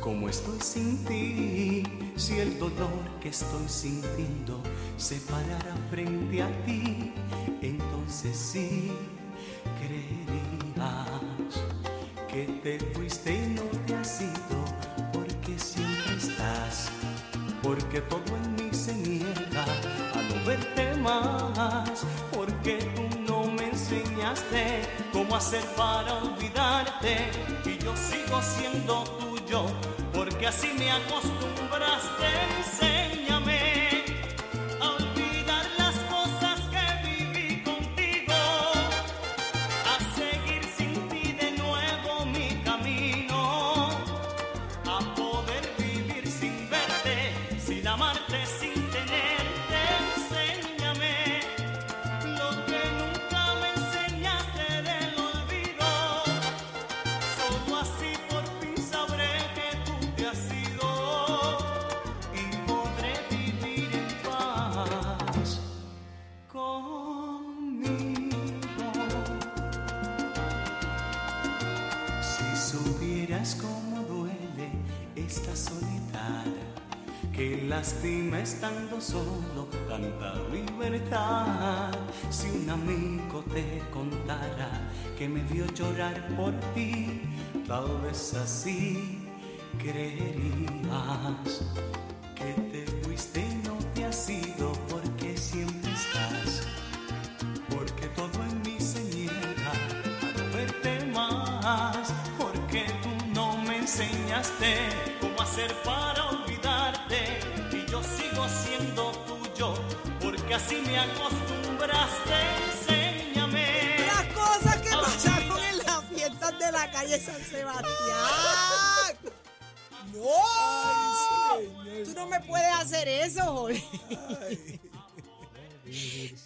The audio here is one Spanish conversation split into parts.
¿Cómo estoy sin ti? Si el dolor que estoy sintiendo se parara frente a ti, entonces sí creerías que te fuiste y no te has ido, porque siempre estás, porque todo en mí se niega a no verte más, porque tú no me enseñaste cómo hacer para olvidarte y yo sigo siendo tuyo, porque así me acostumbraste, que lastima estando solo tanta libertad. Si un amigo te contara que me vio llorar por ti, tal vez así creerías enseñaste cómo hacer para olvidarte y yo sigo siendo tuyo, porque así me acostumbraste, enséñame. Las cosas que pasaron en las fiestas de la calle San Sebastián. ¡No! Tú no me puedes hacer eso, Jorge.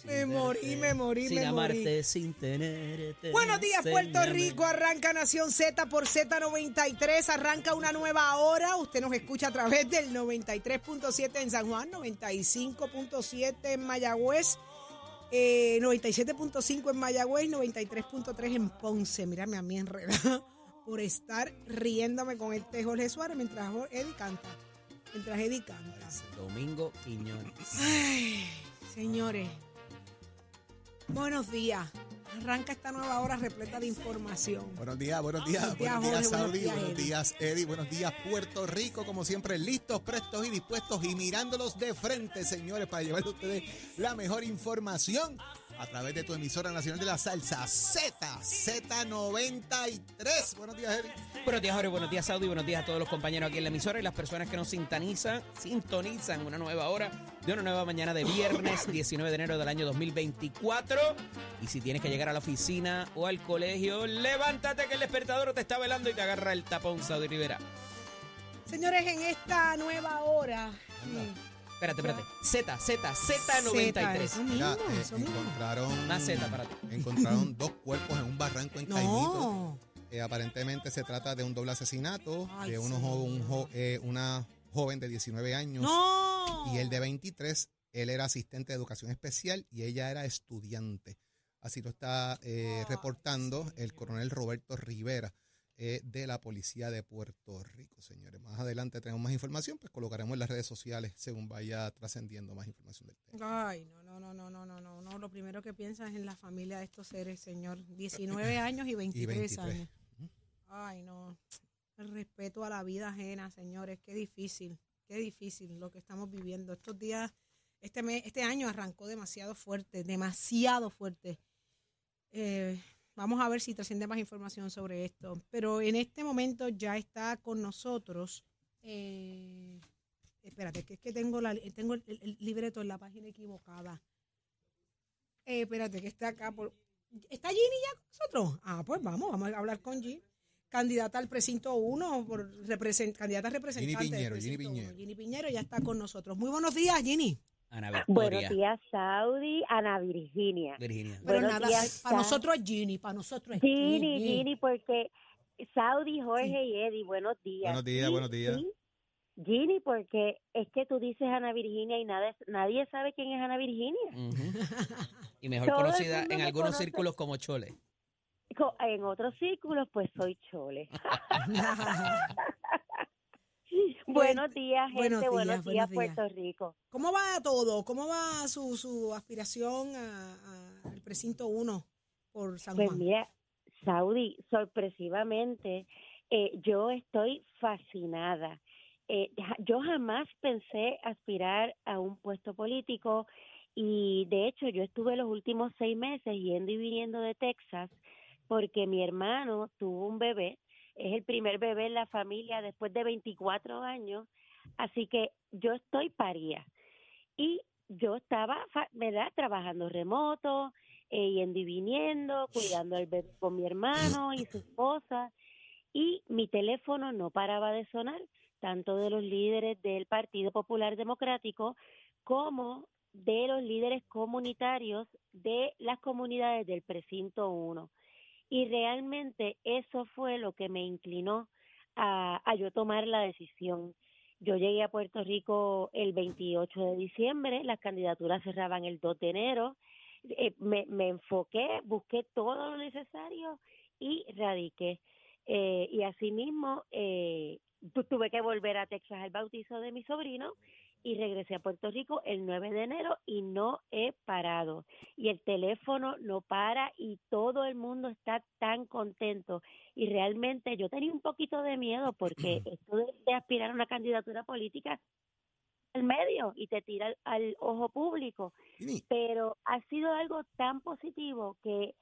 Me morí, me morí, Sin me morí. amarte, sin tenerte. Buenos días, Puerto. Rico. Arranca Nación Z por Z93. Arranca una nueva hora. Usted nos escucha a través del 93.7 en San Juan, 95.7 en Mayagüez, eh, 97.5 en Mayagüez, 93.3 en Ponce. Mírame a mí enredada por estar riéndome con este Jorge Suárez mientras Eddie canta. Mientras Eddie canta. Domingo Quiñones. Ay, señores, buenos días. Arranca esta nueva hora repleta de información. Buenos días, buenos días, Buenos días, buenos días, Jorge, buenos Saudi, buenos días, Eddie, buenos días, Puerto Rico, como siempre, listos, prestos y dispuestos y mirándolos de frente, señores, para llevarle a ustedes la mejor información a través de tu emisora nacional de la salsa, Z, Z93. Buenos días, Eddie. Buenos días, Jorge. Buenos días, Saudi. Buenos días a todos los compañeros aquí en la emisora y las personas que nos sintonizan, sintonizan una nueva hora de una nueva mañana de viernes 19 de enero del año 2024. Y si tienes que llegar a la oficina o al colegio, levántate que el despertador te está velando y te agarra el tapón, Saudi Rivera. Señores, en esta nueva hora. Espérate, espérate. Z, Z, Z93. eso Mira, eh, encontraron, Más Z para ti. encontraron dos cuerpos en un barranco en Caimito. No. Eh, aparentemente se trata de un doble asesinato Ay, de uno sí. jo- un jo- eh, una joven de 19 años No. y el de 23, él era asistente de educación especial y ella era estudiante. Así lo está eh, reportando el coronel Roberto Rivera eh, de la Policía de Puerto Rico, señores. Más adelante tenemos más información, pues colocaremos en las redes sociales según vaya trascendiendo más información del tema. Ay, no, no, no, no, no, no, no, no. Lo primero que piensas es en la familia de estos seres, señor. 19 años y 23, 23. años. Ay, no. El respeto a la vida ajena, señores. Qué difícil, qué difícil lo que estamos viviendo. Estos días, este mes, este año arrancó demasiado fuerte, demasiado fuerte. Eh, vamos a ver si trasciende más información sobre esto. Pero en este momento ya está con nosotros. eh, espérate, que es que tengo, la, tengo el, libreto en la página equivocada. Eh, espérate, que está acá. Por, ¿Está Ginny ya con nosotros? Ah, pues vamos, vamos a hablar con Ginny. Candidata al precinto 1, por represent, candidata representante. del Piñero, Ginny precinto Piñero. Ginny Piñero ya está con nosotros. Muy buenos días, Ginny. Ana Buenos Victoria. días, Saudi, Ana Virginia. Virginia. Pero Buenos nada, días, para nosotros es Ginny, para nosotros es Ginny, Ginny, porque Saudi, Jorge y Eddie, buenos días. Buenos días, Sí, buenos días. sí. Ginny, porque es que tú dices Ana Virginia y nadie, nadie sabe quién es Ana Virginia. Ujú. Y mejor Todo conocida en me algunos conoce. círculos como Chole. En otros círculos, pues soy Chole. Buenos días, gente. buenos Buenos días. Puerto Rico. ¿Cómo va todo? ¿Cómo va su, su aspiración al precinto 1 por San Pues Juan? mira, Saudi, sorpresivamente, eh, yo estoy fascinada. Eh, yo jamás pensé aspirar a un puesto político y de hecho yo estuve los últimos seis meses yendo y viniendo de Texas porque mi hermano tuvo un bebé, es el primer bebé en la familia después de 24 años, así que yo estoy paría. Y yo estaba, ¿verdad?, trabajando remoto, eh, y viniendo, cuidando al bebé con mi hermano y su esposa, y mi teléfono no paraba de sonar, tanto de los líderes del Partido Popular Democrático como de los líderes comunitarios de las comunidades del precinto 1. Y realmente eso fue lo que me inclinó a, yo tomar la decisión. Yo llegué a Puerto Rico el 28 de diciembre, las candidaturas cerraban el 2 de enero, eh, me, me enfoqué, busqué todo lo necesario y radiqué. Eh, y asimismo, eh, tu- tuve que volver a Texas al bautizo de mi sobrino y regresé a Puerto Rico el 9 de enero y no he parado. Y el teléfono no para y todo el mundo está tan contento. Y realmente yo tenía un poquito de miedo porque esto de, aspirar a una candidatura política al medio y te tira al, al ojo público pero ha sido algo tan positivo que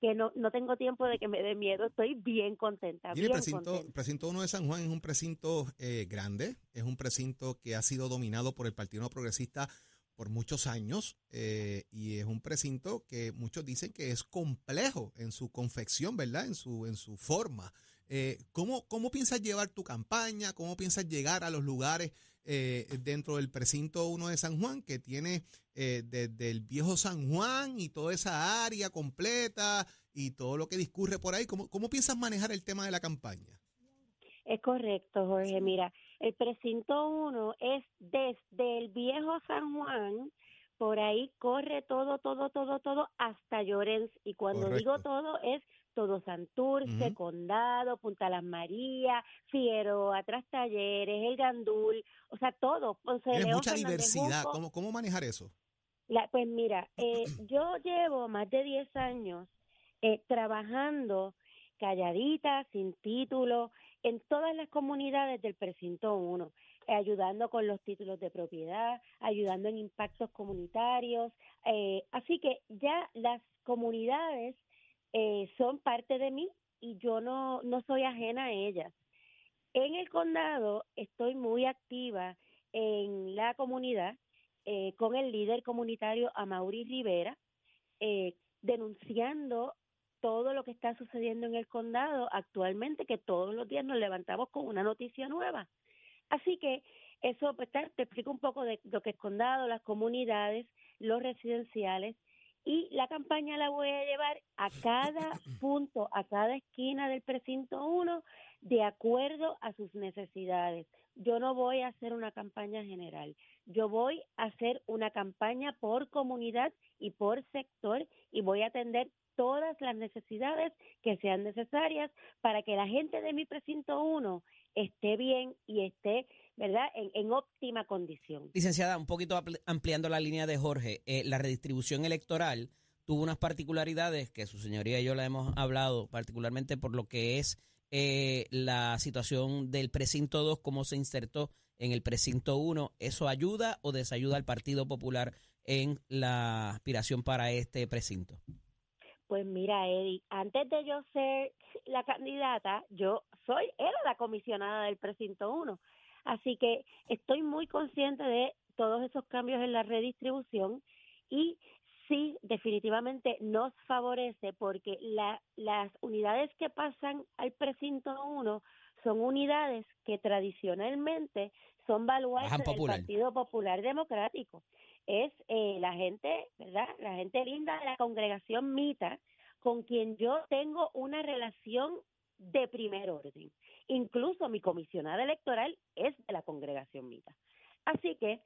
que no, no tengo tiempo de que me dé miedo, estoy bien contenta, Mire, el bien precinto, contenta. precinto 1 de San Juan es un precinto eh, grande, es un precinto que ha sido dominado por el Partido No Progresista por muchos años eh, y es un precinto que muchos dicen que es complejo en su confección, ¿verdad? En su, en su forma. Eh, ¿cómo, ¿Cómo piensas llevar tu campaña? ¿Cómo piensas llegar a los lugares eh, dentro del precinto 1 de San Juan que tiene eh, desde el viejo San Juan y toda esa área completa y todo lo que discurre por ahí? ¿Cómo, cómo piensas manejar el tema de la campaña? Es correcto, Jorge. Mira, el precinto 1 es desde el viejo San Juan, por ahí corre todo, todo, todo, todo hasta Llorens. Y cuando digo todo es todo Santurce, Ujú. Condado, Punta Las Marías, Figueroa, Atrás Talleres, El Gandul, o sea, todo. Tienes León, mucha Fernández diversidad. Junco. ¿Cómo, ¿Cómo manejar eso? La- pues mira, eh, yo llevo más de 10 años eh, trabajando calladita, sin título, en todas las comunidades del precinto 1, eh, ayudando con los títulos de propiedad, ayudando en impactos comunitarios. eh, así que ya las comunidades eh, son parte de mí y yo no, no soy ajena a ellas. En el condado estoy muy activa en la comunidad eh, con el líder comunitario Amaury Rivera, eh, denunciando todo lo que está sucediendo en el condado actualmente, que todos los días nos levantamos con una noticia nueva. Así que eso, pues, te, explico un poco de lo que es condado, las comunidades, los residenciales, y la campaña la voy a llevar a cada punto, a cada esquina del precinto 1, de acuerdo a sus necesidades. Yo no voy a hacer una campaña general, yo voy a hacer una campaña por comunidad y por sector y voy a atender todas las necesidades que sean necesarias para que la gente de mi precinto 1 esté bien y esté, ¿verdad?, en, en óptima condición. Licenciada, un poquito ampliando la línea de Jorge, eh, la redistribución electoral tuvo unas particularidades que su señoría y yo la hemos hablado, particularmente por lo que es eh, la situación del precinto 2, cómo se insertó en el precinto 1. ¿Eso ayuda o desayuda al Partido Popular en la aspiración para este precinto? Pues mira, Eddie, antes de yo ser la candidata, yo soy, era la comisionada del precinto 1. Así que estoy muy consciente de todos esos cambios en la redistribución y sí, definitivamente nos favorece porque la, las unidades que pasan al precinto 1 son unidades que tradicionalmente son baluartes del. Partido Popular Democrático. Es eh, la gente, ¿verdad? La gente linda de la congregación Mita, con quien yo tengo una relación de primer orden. Incluso mi comisionada electoral es de la congregación Mita. Así que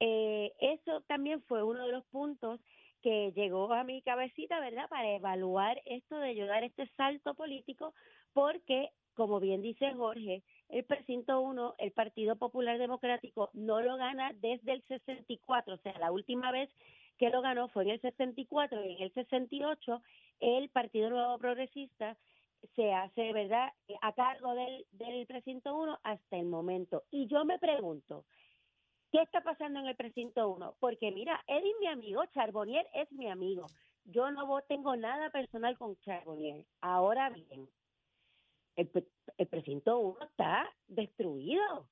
eh, eso también fue uno de los puntos que llegó a mi cabecita, ¿verdad? Para evaluar esto de yo dar este salto político, porque, como bien dice Jorge, el precinto 1, el Partido Popular Democrático, no lo gana desde el 64, o sea, la última vez que lo ganó fue en el 64 y en el 68 el Partido Nuevo Progresista se hace, ¿verdad?, a cargo del, del precinto 1 hasta el momento. Y yo me pregunto, ¿qué está pasando en el precinto 1? Porque mira, él es mi amigo, Charbonnier es mi amigo. Yo no tengo nada personal con Charbonnier. Ahora bien, el, el precinto 1 está destruido.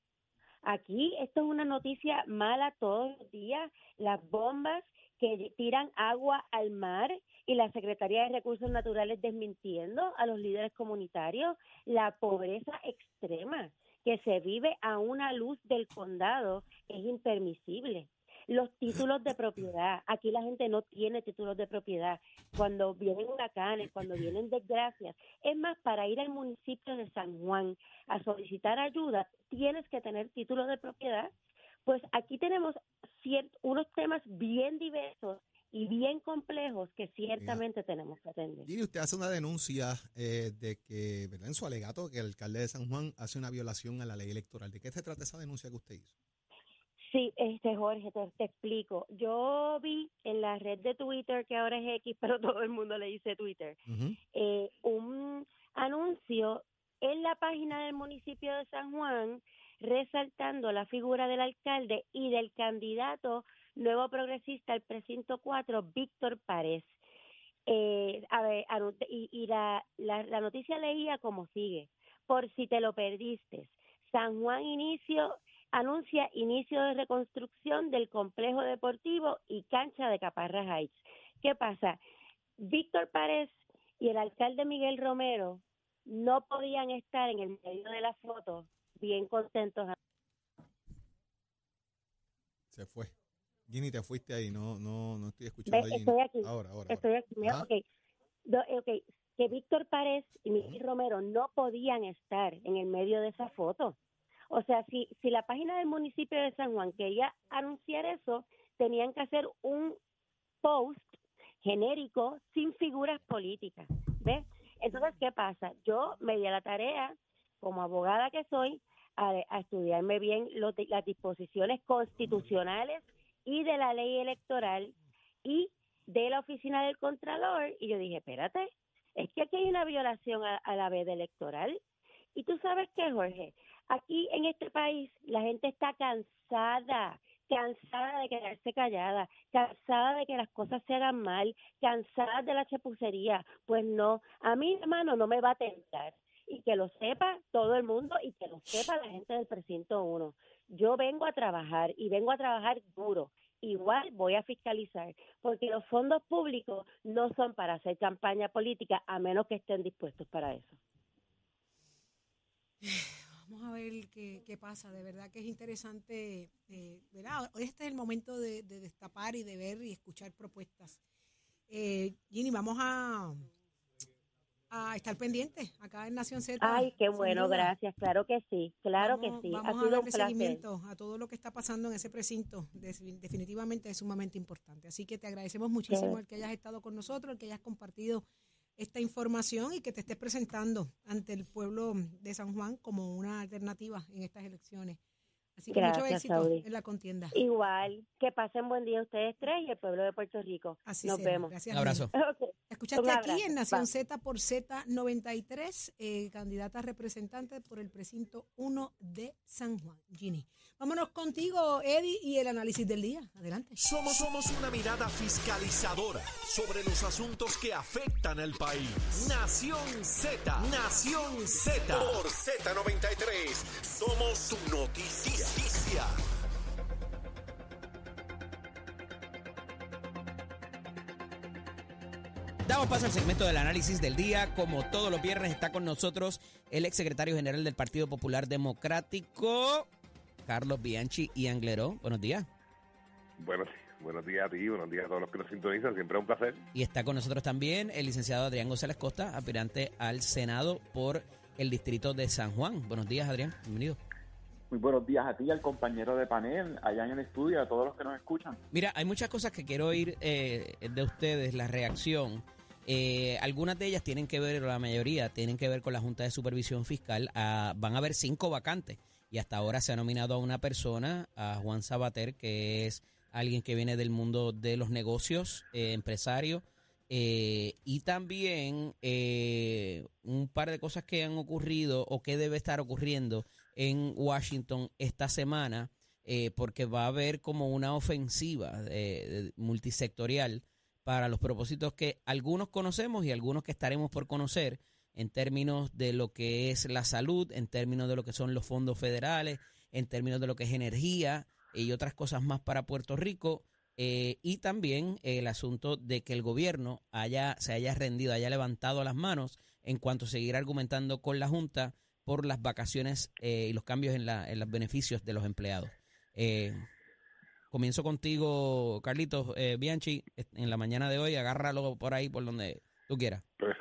Aquí esto es una noticia mala todos los días. Las bombas que tiran agua al mar y la Secretaría de Recursos Naturales desmintiendo a los líderes comunitarios, la pobreza extrema que se vive a una luz del condado es impermisible. Los títulos de propiedad, aquí la gente no tiene títulos de propiedad. Cuando vienen huracanes, cuando vienen desgracias, es más, para ir al municipio de San Juan a solicitar ayuda, tienes que tener títulos de propiedad. Pues aquí tenemos unos temas bien diversos y bien complejos que ciertamente tenemos que atender. Y usted hace una denuncia eh, de que, ¿verdad? En su alegato, que el alcalde de San Juan hace una violación a la ley electoral. ¿De qué se trata esa denuncia que usted hizo? Sí, este Jorge, te, explico. Yo vi en la red de Twitter, que ahora es X, pero todo el mundo le dice Twitter, eh, un anuncio en la página del municipio de San Juan resaltando la figura del alcalde y del candidato nuevo progresista al precinto 4, Víctor Párez. Eh, a ver, y, y la, la, la noticia leía como sigue, por si te lo perdiste, San Juan inicio anuncia inicio de reconstrucción del complejo deportivo y cancha de Caparra Heights. ¿Qué pasa? Víctor Párez y el alcalde Miguel Romero no podían estar en el medio de la foto bien contentos. Se fue. Ginny, te fuiste ahí, no, no, no estoy escuchando. Estoy aquí. Ahora, ahora. Estoy aquí. okay. okay. Que Víctor Párez y Miguel Romero no podían estar en el medio de esa foto. O sea, si, si la página del municipio de San Juan quería anunciar eso, tenían que hacer un post genérico sin figuras políticas. ¿Ves? Entonces, ¿qué pasa? Yo me di a la tarea, como abogada que soy, a, estudiarme bien las disposiciones constitucionales y de la ley electoral y de la oficina del Contralor. Y yo dije, espérate, es que aquí hay una violación a, la veda electoral. Y tú sabes qué, Jorge, aquí en este país la gente está cansada, cansada de quedarse callada, cansada de que las cosas se hagan mal, cansada de la chapucería. Pues no, a mí, hermano, no me va a tentar y que lo sepa todo el mundo y que lo sepa la gente del precinto 1. Yo vengo a trabajar y vengo a trabajar duro. Igual voy a fiscalizar, porque los fondos públicos no son para hacer campaña política a menos que estén dispuestos para eso. Vamos a ver qué, qué pasa. De verdad que es interesante, eh, ¿verdad? Este es el momento de, destapar y de ver y escuchar propuestas. Eh, Ginny, vamos a, a estar pendiente acá en Nación Z. Ay, qué bueno, gracias. Claro que sí, claro que sí. Vamos ha sido a darle seguimiento a todo lo que está pasando en ese precinto. definitivamente es sumamente importante. Así que te agradecemos muchísimo el que hayas estado con nosotros, el que hayas compartido esta información y que te estés presentando ante el pueblo de San Juan como una alternativa en estas elecciones. Así que mucho éxito en la contienda. Igual, que pasen buen día ustedes tres y el pueblo de Puerto Rico. Así Nos vemos. Gracias. Un abrazo. Escuchaste aquí en Nación Z por Z93, eh, candidata representante por el precinto 1 de San Juan. Ginny. Vámonos contigo, Eddie, y el análisis del día. Adelante. Somos, somos una mirada fiscalizadora sobre los asuntos que afectan al país. Nación Z, Nación Z. Por Z93, somos su noticia. Damos paso al segmento del análisis del día. Como todos los viernes está con nosotros el exsecretario general del Partido Popular Democrático, Carlos Bianchi y Angleró. Buenos días. Buenos, buenos días a ti, buenos días a todos los que nos sintonizan. Siempre es un placer. Y está con nosotros también el licenciado Adrián González Costa, aspirante al Senado por el distrito de San Juan. Buenos días, Adrián. Bienvenido. Muy buenos días a ti, al compañero de panel, allá en el estudio, a todos los que nos escuchan. Mira, hay muchas cosas que quiero oír eh, de ustedes, la reacción. Eh, algunas de ellas tienen que ver, la mayoría tienen que ver con la Junta de Supervisión Fiscal. Ah, van a haber cinco vacantes y hasta ahora se ha nominado a una persona, a Juan Sabater, que es alguien que viene del mundo de los negocios, eh, empresario, eh, y también eh, un par de cosas que han ocurrido o que debe estar ocurriendo en Washington esta semana, eh, porque va a haber como una ofensiva eh, multisectorial para los propósitos que algunos conocemos y algunos que estaremos por conocer en términos de lo que es la salud, en términos de lo que son los fondos federales, en términos de lo que es energía y otras cosas más para Puerto Rico. eh, y también el asunto de que el gobierno haya, se haya rendido, haya levantado las manos en cuanto a seguir argumentando con la Junta por las vacaciones eh, y los cambios en, la, en los beneficios de los empleados. Eh, comienzo contigo, Carlitos eh, Bianchi, en la mañana de hoy, agárralo por ahí, por donde tú quieras. Pero,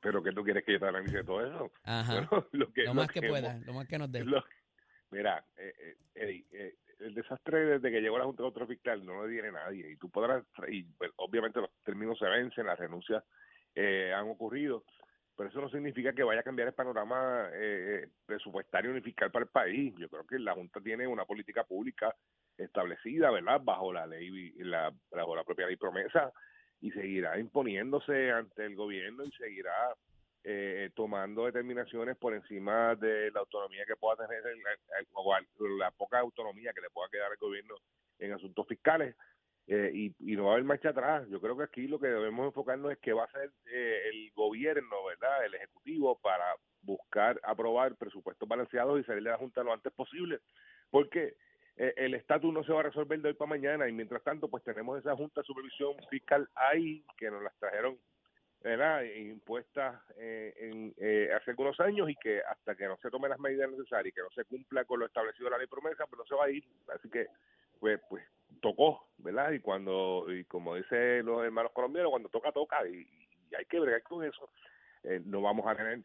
pero ¿qué tú quieres que yo te analice todo eso? Ajá. Bueno, lo que, lo lo más que hemos- pueda, lo más que nos dé. mira, eh, eh, Eddie, el desastre desde que llegó la Junta de Control Fiscal no lo tiene nadie. Y tú podrás, y pues, obviamente los términos se vencen, las renuncias eh, han ocurrido, pero eso no significa que vaya a cambiar el panorama eh, presupuestario ni fiscal para el país. Yo creo que la Junta tiene una política pública establecida, ¿verdad? Bajo la ley, la, bajo la propia ley promesa y seguirá imponiéndose ante el gobierno y seguirá eh, tomando determinaciones por encima de la autonomía que pueda tener el- el- o la poca autonomía que le pueda quedar al gobierno en asuntos fiscales eh, y, no va a haber marcha atrás. Yo creo que aquí lo que debemos enfocarnos es que va a ser eh, el gobierno, ¿verdad? El ejecutivo para buscar aprobar presupuestos balanceados y salir de la Junta lo antes posible, porque eh, el estatus no se va a resolver de hoy para mañana y mientras tanto pues tenemos esa Junta de Supervisión Fiscal ahí que nos las trajeron ¿verdad? impuestas eh, en, eh, hace algunos años y que hasta que no se tomen las medidas necesarias y que no se cumpla con lo establecido en la ley promesa, pues no se va a ir. Así que, pues, pues tocó, ¿verdad? Y cuando, y como dicen los hermanos colombianos, cuando toca, toca y, y hay que bregar con eso. Eh, no vamos a tener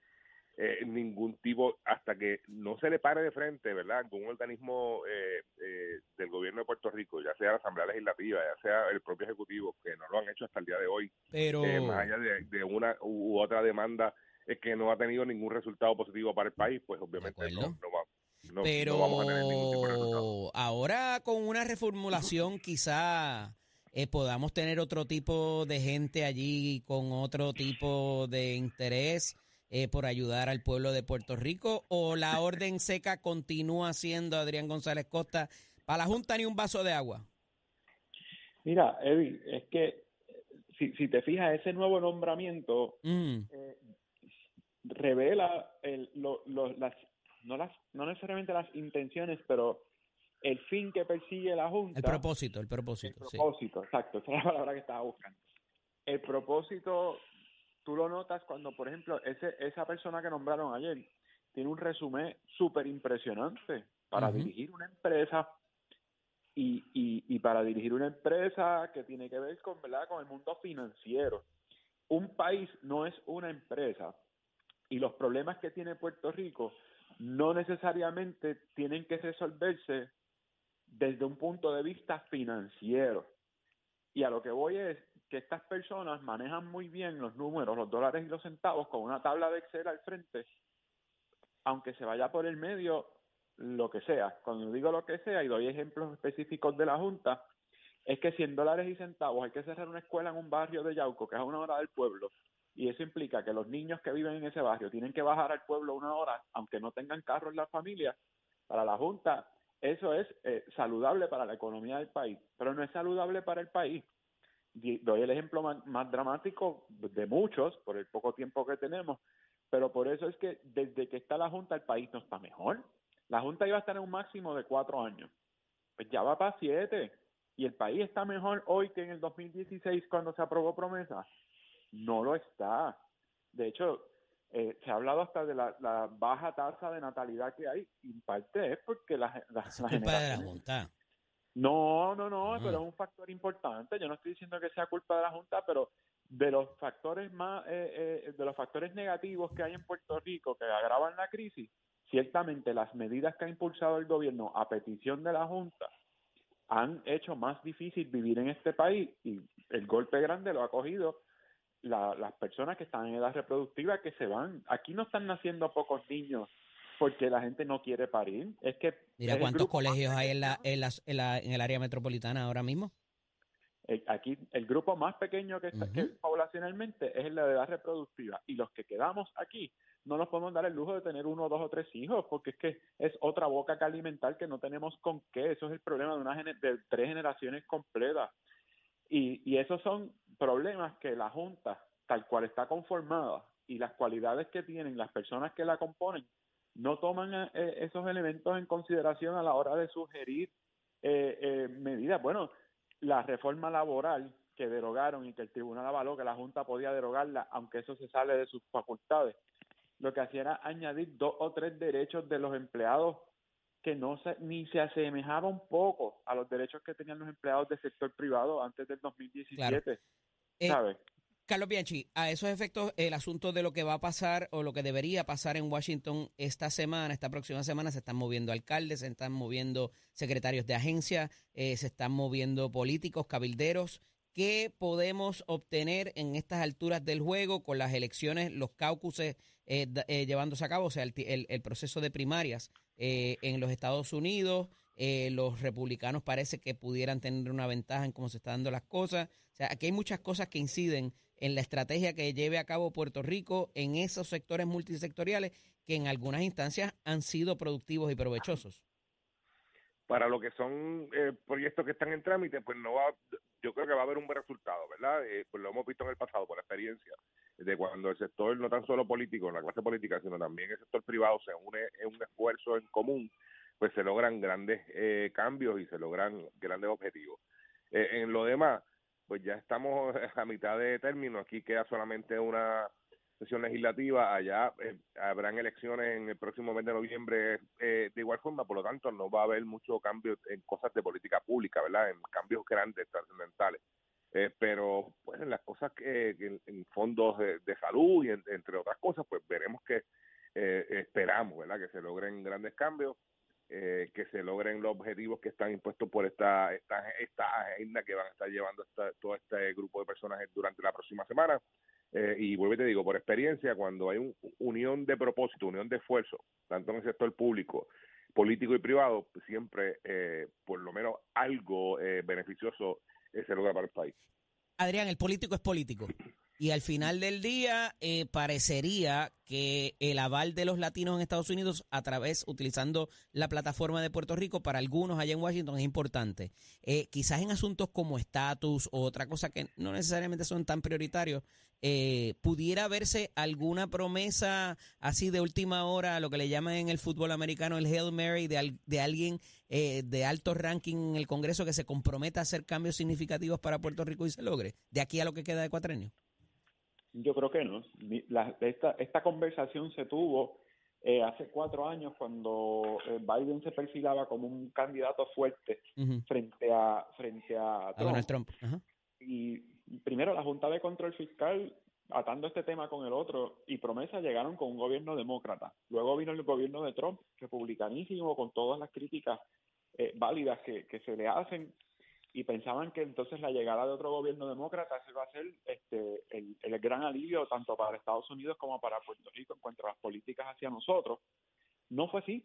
eh, ningún tipo, hasta que no se le pare de frente, ¿verdad? Con un organismo eh, eh, del gobierno de Puerto Rico, ya sea la Asamblea Legislativa, ya sea el propio Ejecutivo, que no lo han hecho hasta el día de hoy, Pero eh, más allá de, de una u otra demanda eh, que no ha tenido ningún resultado positivo para el país, pues obviamente no, no, va- no- Pero no vamos a tener ningún tipo de resultado. ahora con una reformulación quizá eh, podamos tener otro tipo de gente allí con otro tipo de interés eh, por ayudar al pueblo de Puerto Rico o la orden seca continúa siendo Adrián González Costa para la Junta ni un vaso de agua. Mira, Eddie, es que eh, si, si te fijas, ese nuevo nombramiento Mm, eh, revela el, lo- lo- las, no, las, no necesariamente las intenciones, pero el fin que persigue la Junta. el propósito, el El propósito, sí. propósito, exacto, esa es la palabra que estaba buscando. El propósito, tú lo notas cuando, por ejemplo, ese, esa persona que nombraron ayer tiene un resumen súper impresionante para dirigir una empresa y, y, y para dirigir una empresa que tiene que ver con, ¿verdad? con el mundo financiero. Un país no es una empresa y los problemas que tiene Puerto Rico no necesariamente tienen que resolverse desde un punto de vista financiero. Y a lo que voy es que estas personas manejan muy bien los números, los dólares y los centavos con una tabla de Excel al frente, aunque se vaya por el medio lo que sea. Cuando digo lo que sea y doy ejemplos específicos de la Junta, es que 100 dólares y centavos hay que cerrar una escuela en un barrio de Yauco, que es a una hora del pueblo, y eso implica que los niños que viven en ese barrio tienen que bajar al pueblo una hora, aunque no tengan carro en la familia, para la Junta eso es eh, saludable para la economía del país, pero no es saludable para el país. Doy el ejemplo más, más dramático de muchos, por el poco tiempo que tenemos, pero por eso es que desde que está la Junta el país no está mejor. La Junta iba a estar en un máximo de cuatro años, pues ya va para siete, y el país está mejor hoy que en el 2016 cuando se aprobó promesa. No lo está. De hecho, eh, se ha hablado hasta de la, la baja tasa de natalidad que hay, y en parte es porque la, la, Eso la es culpa de la Junta. no, no, no, Ah. pero es un factor importante. Yo no estoy diciendo que sea culpa de la Junta, pero de los factores más, eh, eh, de los factores negativos que hay en Puerto Rico que agravan la crisis, ciertamente las medidas que ha impulsado el gobierno a petición de la Junta han hecho más difícil vivir en este país y el golpe grande lo ha cogido la- las personas que están en edad reproductiva que se van. Aquí no están naciendo pocos niños porque la gente no quiere parir. Es que Mira es cuántos colegios hay en, la, en, la- en el área metropolitana ahora mismo. Eh, Aquí el grupo más pequeño que, está, que poblacionalmente es el de edad reproductiva y los que quedamos aquí no nos podemos dar el lujo de tener uno, dos o tres hijos porque es que es otra boca que alimentar que no tenemos con qué. Eso es el problema de, una de tres generaciones completas. Y, y esos son problemas que la Junta, tal cual está conformada y las cualidades que tienen las personas que la componen, no toman eh, esos elementos en consideración a la hora de sugerir eh, eh, medidas. Bueno, la reforma laboral que derogaron y que el tribunal avaló que la Junta podía derogarla, aunque eso se sale de sus facultades, lo que hacía era añadir dos o tres derechos de los empleados que no se, ni se asemejaba un poco a los derechos que tenían los empleados del sector privado antes del 2017. Eh. Carlos Bianchi, a esos efectos, el asunto de lo que va a pasar o lo que debería pasar en Washington esta semana, esta próxima semana, se están moviendo alcaldes, se están moviendo secretarios de agencia, eh, se están moviendo políticos, cabilderos. ¿Qué podemos obtener en estas alturas del juego con las elecciones, los caucuses eh, llevándose a cabo, o sea, el, ti- el- el proceso de primarias en los Estados Unidos? Eh, los republicanos parece que pudieran tener una ventaja en cómo se están dando las cosas. O sea, aquí hay muchas cosas que inciden en la estrategia que lleve a cabo Puerto Rico en esos sectores multisectoriales que en algunas instancias han sido productivos y provechosos. para lo que son eh, proyectos que están en trámite, pues no va, yo creo que va a haber un buen resultado, ¿verdad? Eh, pues lo hemos visto en el pasado por experiencia, de cuando el sector, no tan solo político, la clase política, sino también el sector privado se une en un esfuerzo en común, pues se logran grandes eh, cambios y se logran grandes objetivos. Eh, en lo demás, pues ya estamos a mitad de término, aquí queda solamente una sesión legislativa, allá eh, habrán elecciones en el próximo mes de noviembre eh, de igual forma, por lo tanto no va a haber mucho cambio en cosas de política pública, ¿verdad? En cambios grandes, trascendentales. Eh, pero pues en las cosas que, en, fondos de, salud y en- entre otras cosas, pues veremos que eh, esperamos, ¿verdad? Que se logren grandes cambios, eh, que se logren los objetivos que están impuestos por esta, esta, esta agenda que van a estar llevando esta- todo este grupo de personas durante la próxima semana. Eh, y vuelvo y te digo, por experiencia, cuando hay una unión de propósito, unión de esfuerzo, tanto en el sector público, político y privado, siempre, eh, por lo menos algo eh, beneficioso eh, se logra para el país. Adrián, el político es político. Y al final del día eh, parecería que el aval de los latinos en Estados Unidos a través, utilizando la plataforma de Puerto Rico, para algunos allá en Washington es importante. Eh, quizás en asuntos como estatus o otra cosa que no necesariamente son tan prioritarios, eh, pudiera verse alguna promesa así de última hora, lo que le llaman en el fútbol americano el Hail Mary de, al- de alguien eh, de alto ranking en el Congreso que se comprometa a hacer cambios significativos para Puerto Rico y se logre, de aquí a lo que queda de cuatrenio. Yo creo que no. La- esta, esta conversación se tuvo eh, hace cuatro años cuando eh, Biden se perfilaba como un candidato fuerte frente a frente a A Trump. Donald Trump. Y primero la Junta de Control Fiscal atando este tema con el otro y promesa llegaron con un gobierno demócrata. Luego vino el gobierno de Trump, republicanísimo, con todas las críticas eh, válidas que, que se le hacen y pensaban que entonces la llegada de otro gobierno demócrata iba a ser este, el, el gran alivio tanto para Estados Unidos como para Puerto Rico en cuanto a las políticas hacia nosotros. No fue así.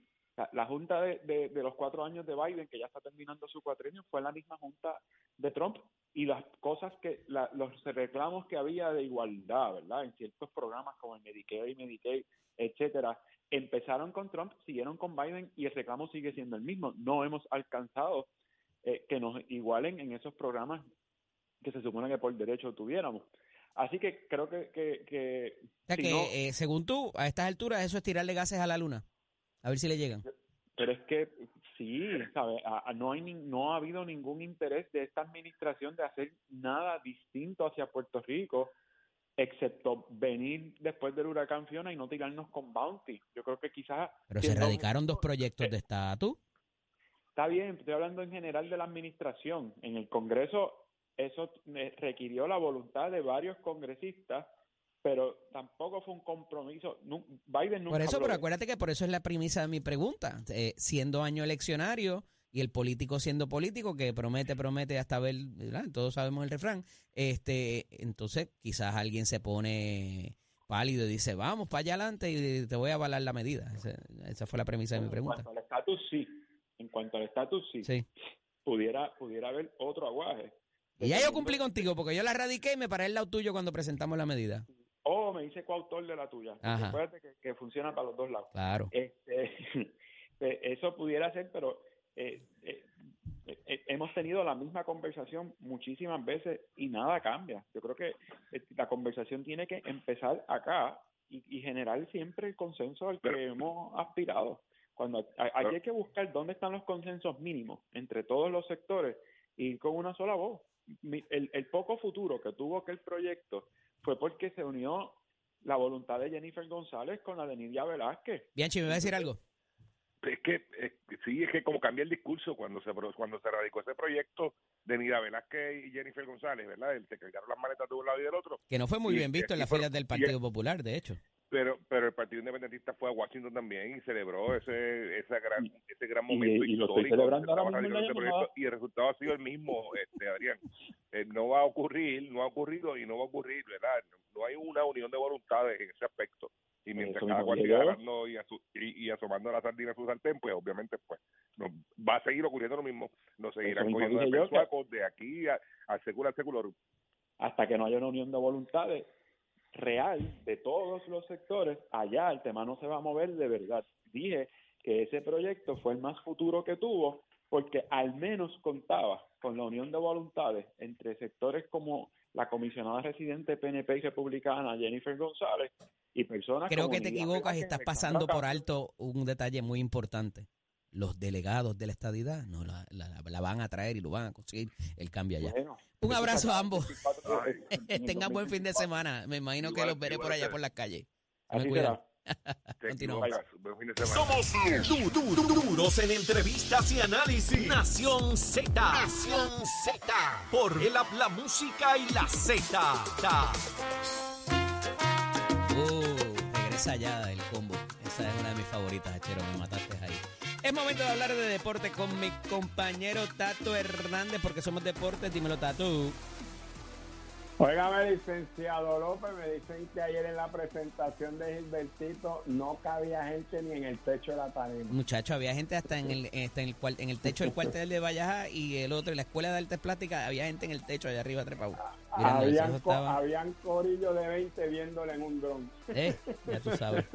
La, junta de, de- los cuatro años de Biden, que ya está terminando su cuatrenio, fue la misma junta de Trump y las cosas que, la- los reclamos que había de igualdad, ¿verdad? En ciertos programas como el Medicare y Medicaid, etcétera, empezaron con Trump, siguieron con Biden y el reclamo sigue siendo el mismo. No hemos alcanzado eh, que nos igualen en esos programas que se supone que por derecho tuviéramos. Así que creo que, que, que O sea si que, no- eh, según tú, a estas alturas, eso es tirarle gases a la luna. A ver si le llegan. Pero es que sí, ¿sabe? A- a- no, hay ni- no ha habido ningún interés de esta administración de hacer nada distinto hacia Puerto Rico, excepto venir después del huracán Fiona y no tirarnos con Bounty. Yo creo que quizás... Pero se siendo- radicaron dos proyectos de estatus. Está bien, estoy hablando en general de la administración. En el Congreso eso eh, requirió la voluntad de varios congresistas pero tampoco fue un compromiso. Biden nunca Por eso, pero acuérdate que por eso es la premisa de mi pregunta. Eh, siendo año eleccionario y el político siendo político, que promete, promete hasta ver, ¿verdad? todos sabemos el refrán, este, entonces quizás alguien se pone pálido y dice, vamos para allá adelante y te voy a avalar la medida. Esa, esa fue la premisa de mi pregunta. cuanto al estatus, sí. En cuanto al estatus, sí. Sí. Pudiera, pudiera haber otro aguaje. Y ya yo cumplí contigo, porque yo la radiqué y me paré al lado tuyo cuando presentamos la medida. O me hice coautor de la tuya. Acuérdate que, que funciona para los dos lados. Claro. Este, eh, eso pudiera ser, pero eh, eh, eh, hemos tenido la misma conversación muchísimas veces y nada cambia. Yo creo que eh, la conversación tiene que empezar acá y, y generar siempre el consenso al que hemos aspirado. Cuando hay que buscar dónde están los consensos mínimos entre todos los sectores y ir con una sola voz. Mi- El, el poco futuro que tuvo aquel proyecto fue porque se unió la voluntad de Jennifer González con la de Nidia Velázquez. Bianchi, ¿me va a decir algo? Es que es sí, es que como cambia el discurso cuando se pro- cuando se radicó ese proyecto de Nida Velázquez y Jennifer González, ¿verdad? El se cargaron las maletas de un lado y del otro, Que no fue muy Y- bien visto en las fueron- filas del y- Partido Popular, de hecho. Pero pero el Partido Independentista fue a Washington también y celebró ese ese gran ese gran momento y histórico y el resultado ha sido el mismo, este Adrián. Eh, no va a ocurrir, no ha ocurrido y no va a ocurrir, ¿verdad? No, no hay una unión de voluntades en ese aspecto. Y mientras cada cual siga yo. agarrando y, asu- y, y asomando la sardina a su sartén, pues obviamente pues no, va a seguir ocurriendo lo mismo. Nos seguirán cogiendo de de aquí a, al secular secular. hasta que no haya una unión de voluntades real de todos los sectores, allá el tema no se va a mover de verdad. Dije que ese proyecto fue el más futuro que tuvo porque al menos contaba con la unión de voluntades entre sectores como la comisionada residente PNP y republicana Jennifer González y personas Creo como que te equivocas y estás pasando por alto un detalle muy importante. Los delegados de la estadidad no la, la- la van a traer y lo van a conseguir el cambio allá. Bueno, Un abrazo a ambos. el 24 de- en el Tengan buen fin de 2024. semana. Me imagino que los veré por allá por las calles. Así será. Continuamos. Buen fin de semana. Somos du- du- du- duros en entrevistas y análisis. Nación Z. Nación Z. Por el la música y la Z. Uh, regresa ya el combo. Esa es una de mis favoritas, Achero. Me mataste. Es momento de hablar de deporte con mi compañero Tato Hernández, porque somos deportes. Dímelo, Tato. Óigame, licenciado López, me dicen que ayer en la presentación de Gilbertito no cabía gente ni en el techo de la tarima. Muchacho, había gente hasta en el, hasta en el, en el techo del cuartel de Valleja y el otro, en la escuela de artes plásticas, había gente en el techo allá arriba trepado. Habían, co- habían corillo de 20 viéndole en un dron. Eh, ya tú sabes.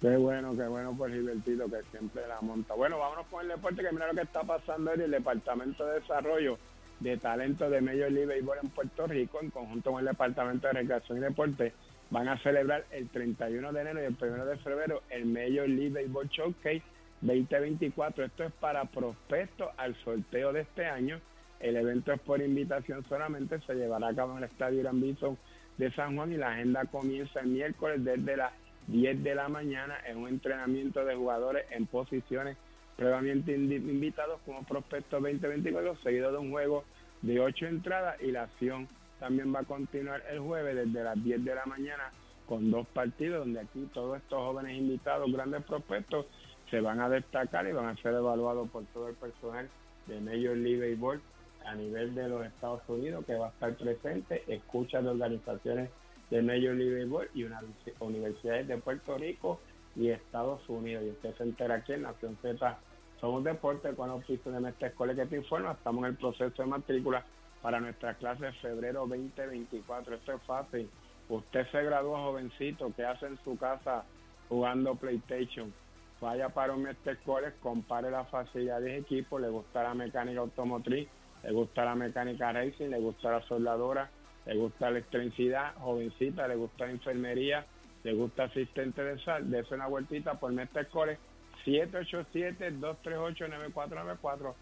Qué bueno, qué bueno por Gilbertito que siempre la monta. Bueno, vámonos con el deporte, que mira lo que está pasando en el Departamento de Desarrollo de Talento de Major League Baseball en Puerto Rico, en conjunto con el Departamento de Recreación y Deporte, van a celebrar el 31 de enero y el 1 de febrero el Major League Baseball Showcase 2024. Esto es para prospectos al sorteo de este año. El evento es por invitación solamente, se llevará a cabo en el Estadio Gran Bison de San Juan y la agenda comienza el miércoles desde las 10 de la mañana en un entrenamiento de jugadores en posiciones previamente invitados como prospectos 2024, seguido de un juego de 8 entradas y la acción también va a continuar el jueves desde las 10 de la mañana con dos partidos donde aquí todos estos jóvenes invitados, grandes prospectos, se van a destacar y van a ser evaluados por todo el personal de Major League Baseball a nivel de los Estados Unidos que va a estar presente, escuchas de organizaciones de Major League Baseball y una universidades de Puerto Rico y Estados Unidos. Y usted se entera aquí en Nación Z Somos Deportes, cuando oficio de nuestra escuela que te informa, estamos en el proceso de matrícula para nuestra clase de febrero 2024. Esto es fácil. Usted se graduó jovencito, ¿qué hace en su casa jugando PlayStation? Vaya para un Mestre College, compare las facilidades de equipo, le gusta la mecánica automotriz, le gusta la mecánica racing, le gusta la soldadora, le gusta electricidad, jovencita, le gusta enfermería, le gusta asistente de sal, de una vueltita por Mestre College, 787-238-9494,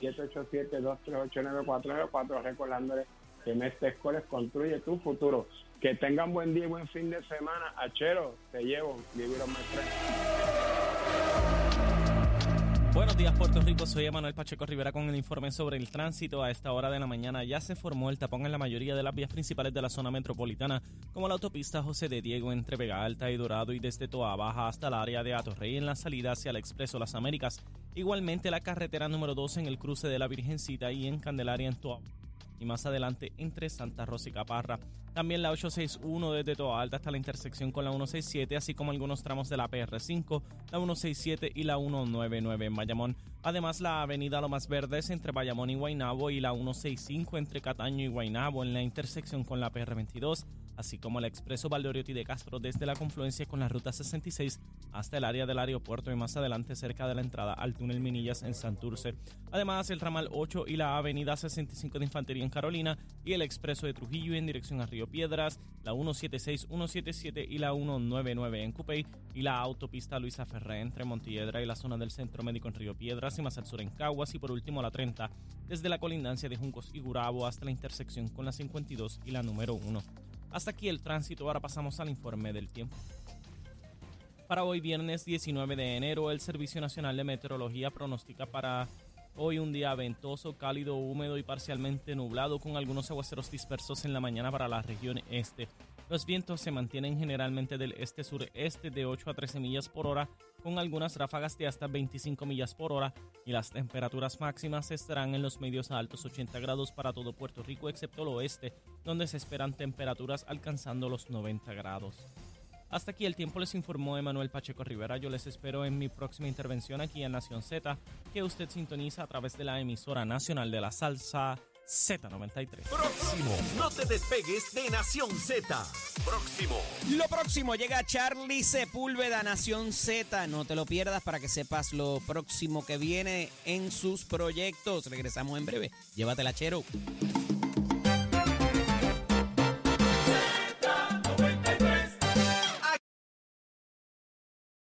787-238-9494, recordándole que Mestre College construye tu futuro. Que tengan buen día y buen fin de semana. Achero, te llevo, vivieron más Buenos días, Puerto Rico. Soy Emanuel Pacheco Rivera con el informe sobre el tránsito. A esta hora de la mañana ya se formó el tapón en la mayoría de las vías principales de la zona metropolitana, como la autopista José de Diego entre Vega Alta y Dorado y desde Toa Baja hasta el área de Atorrey en la salida hacia el Expreso Las Américas. Igualmente la carretera número 2 en el cruce de la Virgencita y en Candelaria en Toa y más adelante entre Santa Rosa y Caparra. También la 861 desde Toa Alta hasta la intersección con la 167, así como algunos tramos de la PR5, la 167 y la 199 en Bayamón. Además, la avenida Lomas Verdes entre Bayamón y Guaynabo y la 165 entre Cataño y Guaynabo en la intersección con la PR22 así como el expreso Valdoriotti de Castro desde la confluencia con la ruta 66 hasta el área del aeropuerto y más adelante cerca de la entrada al túnel Minillas en Santurce. Además, el ramal 8 y la avenida 65 de Infantería en Carolina y el expreso de Trujillo en dirección a Río Piedras, la 176, 177 y la 199 en Cupey y la autopista Luisa Ferré entre Montiedra y la zona del Centro Médico en Río Piedras y más al sur en Caguas y por último la 30 desde la colindancia de Juncos y Gurabo hasta la intersección con la 52 y la número 1. Hasta aquí el tránsito, ahora pasamos al informe del tiempo. Para hoy viernes 19 de enero, el Servicio Nacional de Meteorología pronostica para hoy un día ventoso, cálido, húmedo y parcialmente nublado con algunos aguaceros dispersos en la mañana para la región este. Los vientos se mantienen generalmente del este-sureste de 8 a 13 millas por hora, con algunas ráfagas de hasta 25 millas por hora, y las temperaturas máximas estarán en los medios a altos 80 grados para todo Puerto Rico, excepto el oeste, donde se esperan temperaturas alcanzando los 90 grados. Hasta aquí el tiempo les informó Emanuel Pacheco Rivera. Yo les espero en mi próxima intervención aquí en Nación Z, que usted sintoniza a través de la emisora nacional de la salsa Z93. Próximo. No te despegues de Nación Z. Próximo. Lo próximo llega Charlie Sepúlveda, Nación Z. No te lo pierdas para que sepas lo próximo que viene en sus proyectos. Regresamos en breve. Llévatela, chero.